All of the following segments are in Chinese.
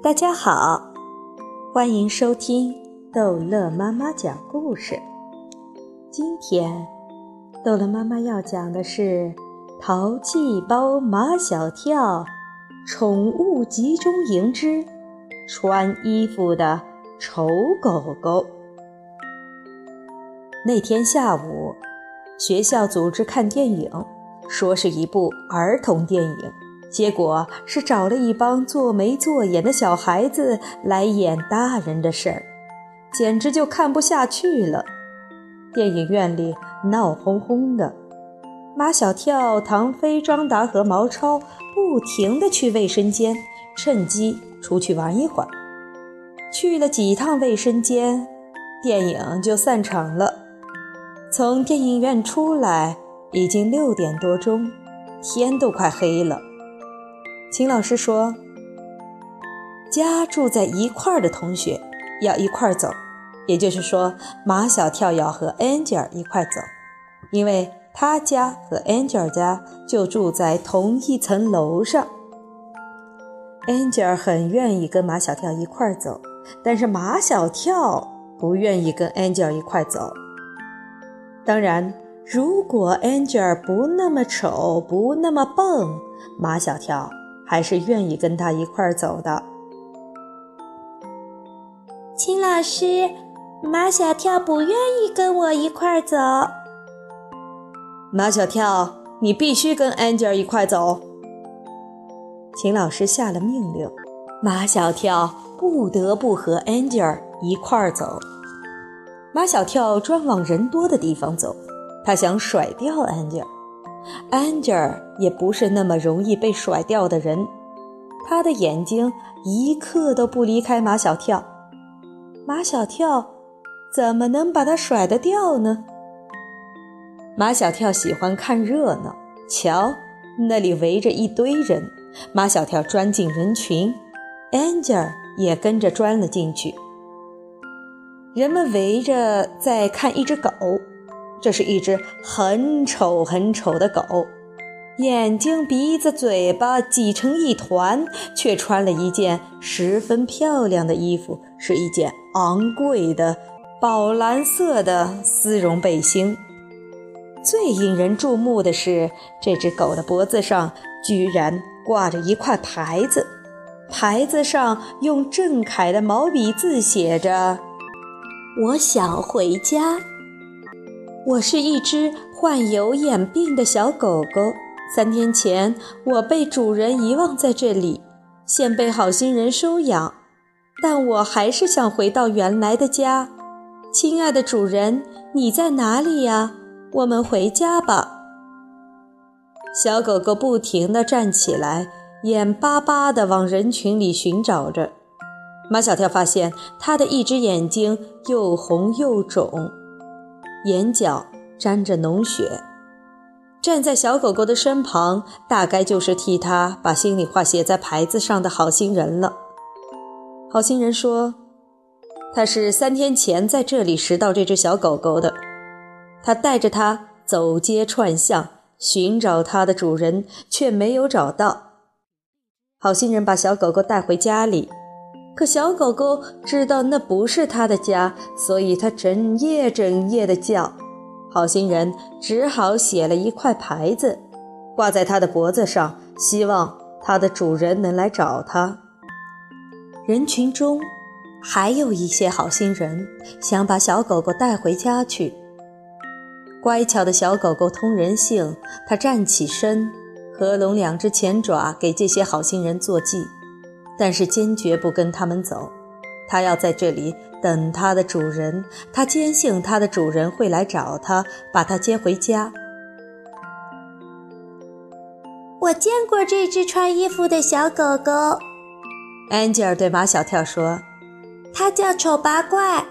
大家好，欢迎收听逗乐妈妈讲故事。今天，逗乐妈妈要讲的是《淘气包马小跳宠物集中营之穿衣服的丑狗狗》。那天下午，学校组织看电影，说是一部儿童电影。结果是找了一帮做眉做眼的小孩子来演大人的事儿，简直就看不下去了。电影院里闹哄哄的，马小跳、唐飞、张达和毛超不停地去卫生间，趁机出去玩一会儿。去了几趟卫生间，电影就散场了。从电影院出来已经六点多钟，天都快黑了。秦老师说：“家住在一块儿的同学要一块儿走，也就是说，马小跳要和 Angel 一块走，因为他家和 Angel 家就住在同一层楼上。Angel 很愿意跟马小跳一块儿走，但是马小跳不愿意跟 Angel 一块走。当然，如果 Angel 不那么丑，不那么笨，马小跳。”还是愿意跟他一块儿走的。秦老师，马小跳不愿意跟我一块儿走。马小跳，你必须跟 Angel 一块走。秦老师下了命令，马小跳不得不和 Angel 一块儿走。马小跳专往人多的地方走，他想甩掉 Angel。安吉尔也不是那么容易被甩掉的人，他的眼睛一刻都不离开马小跳。马小跳怎么能把他甩得掉呢？马小跳喜欢看热闹，瞧，那里围着一堆人。马小跳钻进人群，安吉尔也跟着钻了进去。人们围着在看一只狗。这是一只很丑很丑的狗，眼睛、鼻子、嘴巴挤成一团，却穿了一件十分漂亮的衣服，是一件昂贵的宝蓝色的丝绒背心。最引人注目的是，这只狗的脖子上居然挂着一块牌子，牌子上用正楷的毛笔字写着：“我想回家。”我是一只患有眼病的小狗狗。三天前，我被主人遗忘在这里，现被好心人收养。但我还是想回到原来的家。亲爱的主人，你在哪里呀？我们回家吧。小狗狗不停地站起来，眼巴巴地往人群里寻找着。马小跳发现，它的一只眼睛又红又肿。眼角沾着脓血，站在小狗狗的身旁，大概就是替他把心里话写在牌子上的好心人了。好心人说，他是三天前在这里拾到这只小狗狗的。他带着它走街串巷，寻找它的主人，却没有找到。好心人把小狗狗带回家里。可小狗狗知道那不是它的家，所以它整夜整夜的叫。好心人只好写了一块牌子，挂在它的脖子上，希望它的主人能来找它。人群中还有一些好心人想把小狗狗带回家去。乖巧的小狗狗通人性，它站起身，合拢两只前爪，给这些好心人做记。但是坚决不跟他们走，他要在这里等他的主人。他坚信他的主人会来找他，把他接回家。我见过这只穿衣服的小狗狗，安吉尔对马小跳说：“它叫丑八怪，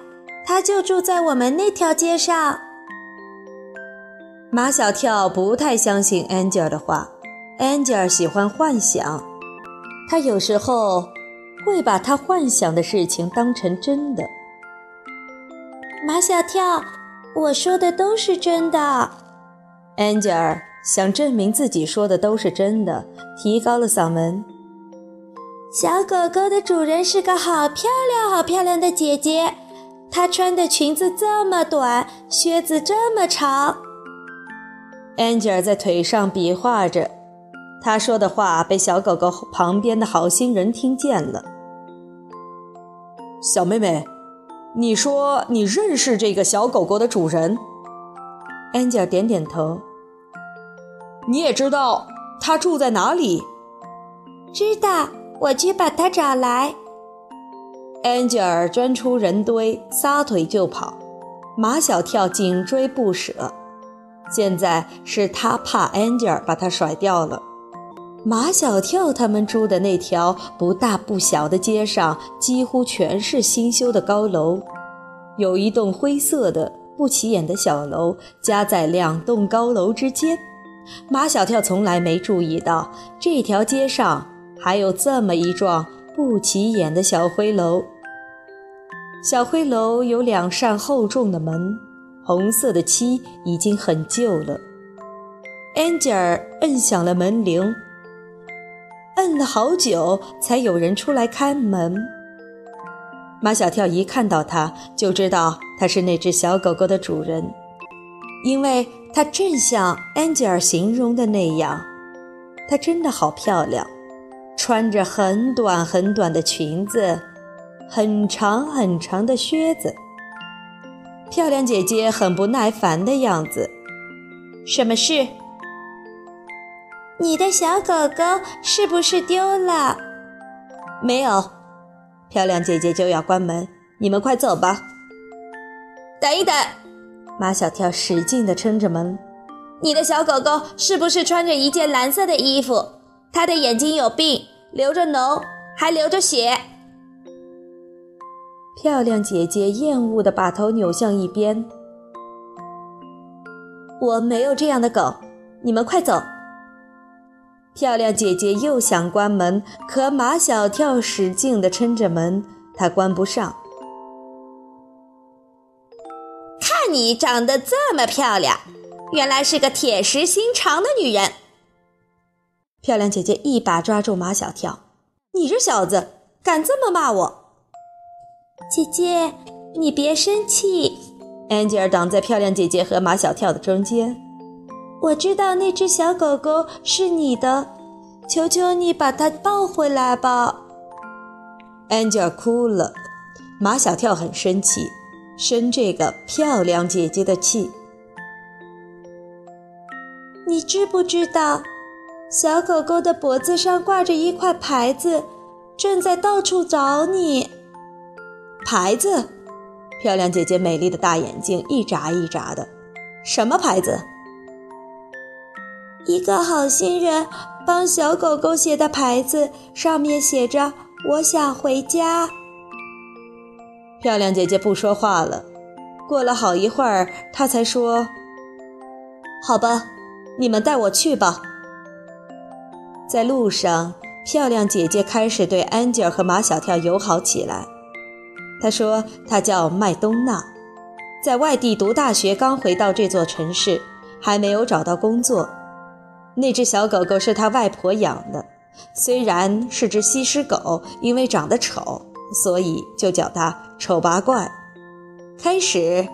它就住在我们那条街上。”马小跳不太相信安吉尔的话，安吉尔喜欢幻想。他有时候会把他幻想的事情当成真的。马小跳，我说的都是真的。安吉尔想证明自己说的都是真的，提高了嗓门。小狗狗的主人是个好漂亮、好漂亮的姐姐，她穿的裙子这么短，靴子这么长。安吉尔在腿上比划着，他说的话被小狗狗旁边的好心人听见了。小妹妹，你说你认识这个小狗狗的主人？安吉尔点点头。你也知道他住在哪里？知道，我去把他找来。安吉尔钻出人堆，撒腿就跑，马小跳紧追不舍。现在是他怕安吉尔把他甩掉了。马小跳他们住的那条不大不小的街上，几乎全是新修的高楼，有一栋灰色的不起眼的小楼夹在两栋高楼之间。马小跳从来没注意到这条街上还有这么一幢不起眼的小灰楼。小灰楼有两扇厚重的门，红色的漆已经很旧了。安吉尔摁响了门铃，摁了好久才有人出来开门。马小跳一看到他，就知道他是那只小狗狗的主人，因为。她正像安吉尔形容的那样，她真的好漂亮，穿着很短很短的裙子，很长很长的靴子。漂亮姐姐很不耐烦的样子。什么事？你的小狗狗是不是丢了？没有。漂亮姐姐就要关门，你们快走吧。等一等。马小跳使劲地撑着门。你的小狗狗是不是穿着一件蓝色的衣服？它的眼睛有病，流着脓，还流着血。漂亮姐姐厌恶地把头扭向一边。我没有这样的狗，你们快走。漂亮姐姐又想关门，可马小跳使劲地撑着门，她关不上。看你长得这么漂亮，原来是个铁石心肠的女人。漂亮姐姐一把抓住马小跳：“你这小子敢这么骂我！”姐姐，你别生气。安吉尔挡在漂亮姐姐和马小跳的中间。我知道那只小狗狗是你的，求求你把它抱回来吧。安吉尔哭了，马小跳很生气。生这个漂亮姐姐的气。你知不知道，小狗狗的脖子上挂着一块牌子，正在到处找你。牌子？漂亮姐姐美丽的大眼睛一眨一眨的。什么牌子？一个好心人帮小狗狗写的牌子，上面写着“我想回家”。漂亮姐姐不说话了，过了好一会儿，她才说：“好吧，你们带我去吧。”在路上，漂亮姐姐开始对安吉尔和马小跳友好起来。她说：“她叫麦冬娜，在外地读大学，刚回到这座城市，还没有找到工作。那只小狗狗是他外婆养的，虽然是只西施狗，因为长得丑。”所以就叫它丑八怪。开始，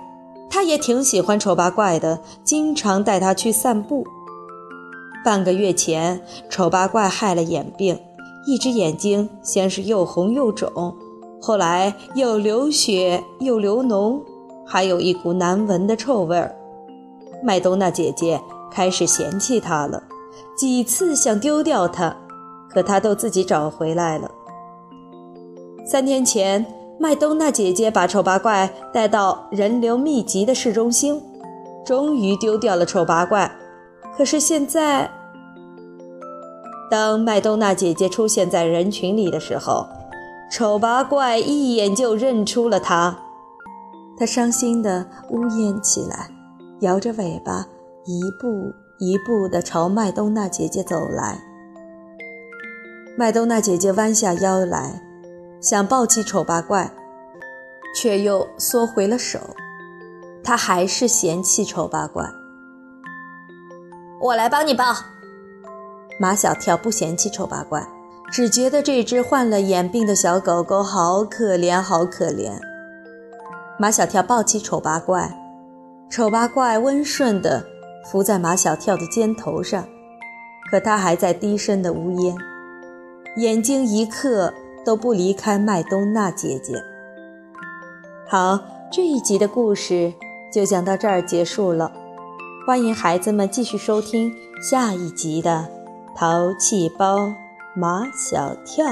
他也挺喜欢丑八怪的，经常带他去散步。半个月前，丑八怪害了眼病，一只眼睛先是又红又肿，后来又流血又流脓，还有一股难闻的臭味儿。麦冬娜姐姐开始嫌弃他了，几次想丢掉它，可它都自己找回来了。三天前，麦冬娜姐姐把丑八怪带到人流密集的市中心，终于丢掉了丑八怪。可是现在，当麦冬娜姐姐出现在人群里的时候，丑八怪一眼就认出了她。它伤心地呜咽起来，摇着尾巴，一步一步地朝麦冬娜姐姐走来。麦冬娜姐姐弯下腰来。想抱起丑八怪，却又缩回了手。她还是嫌弃丑八怪。我来帮你抱。马小跳不嫌弃丑八怪，只觉得这只患了眼病的小狗狗好可怜，好可怜。马小跳抱起丑八怪，丑八怪温顺地伏在马小跳的肩头上，可他还在低声的呜咽，眼睛一刻都不离开麦冬娜姐姐。好，这一集的故事就讲到这儿结束了，欢迎孩子们继续收听下一集的《淘气包马小跳》。